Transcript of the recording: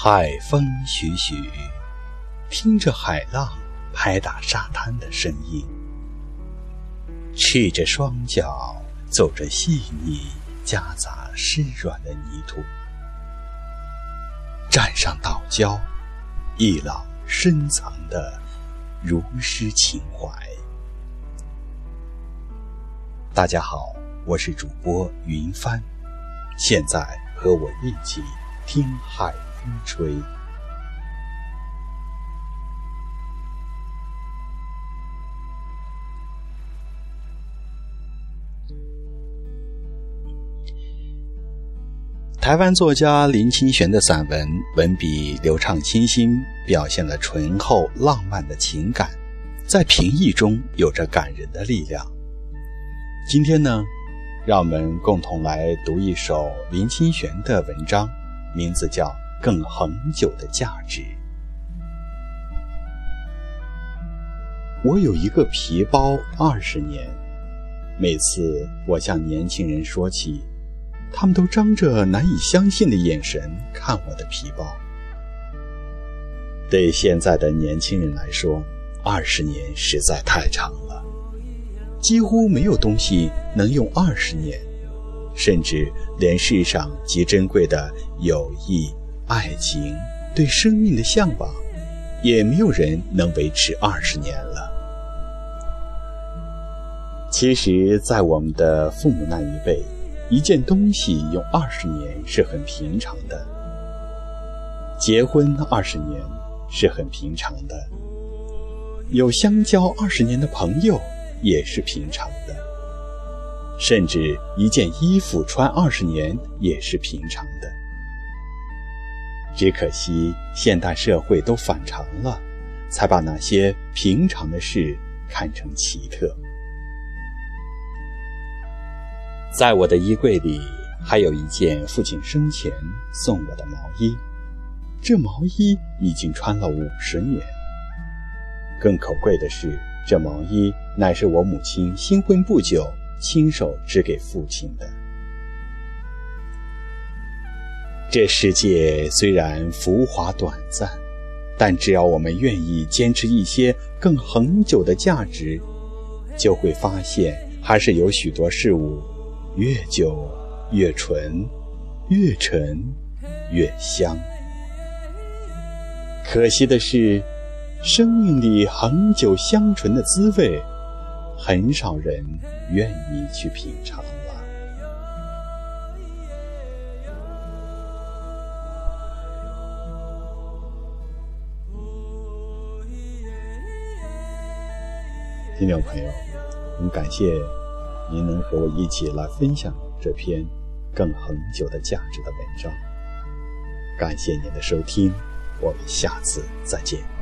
海风徐徐，听着海浪拍打沙滩的声音，赤着双脚走着细腻夹杂湿软的泥土，站上岛礁，一老深藏的如诗情怀。大家好，我是主播云帆，现在和我一起听海风吹。台湾作家林清玄的散文文笔流畅清新，表现了醇厚浪漫的情感，在平易中有着感人的力量。今天呢，让我们共同来读一首林清玄的文章，名字叫《更恒久的价值》。我有一个皮包二十年，每次我向年轻人说起，他们都张着难以相信的眼神看我的皮包。对现在的年轻人来说，二十年实在太长了。几乎没有东西能用二十年，甚至连世上极珍贵的友谊、爱情、对生命的向往，也没有人能维持二十年了。其实，在我们的父母那一辈，一件东西用二十年是很平常的，结婚二十年是很平常的，有相交二十年的朋友。也是平常的，甚至一件衣服穿二十年也是平常的。只可惜现代社会都反常了，才把那些平常的事看成奇特。在我的衣柜里，还有一件父亲生前送我的毛衣，这毛衣已经穿了五十年。更可贵的是。这毛衣乃是我母亲新婚不久亲手织给父亲的。这世界虽然浮华短暂，但只要我们愿意坚持一些更恒久的价值，就会发现还是有许多事物越久越纯，越沉越香。可惜的是。生命里恒久香醇的滋味，很少人愿意去品尝听众朋友，很感谢您能和我一起来分享这篇更恒久的价值的文章。感谢您的收听，我们下次再见。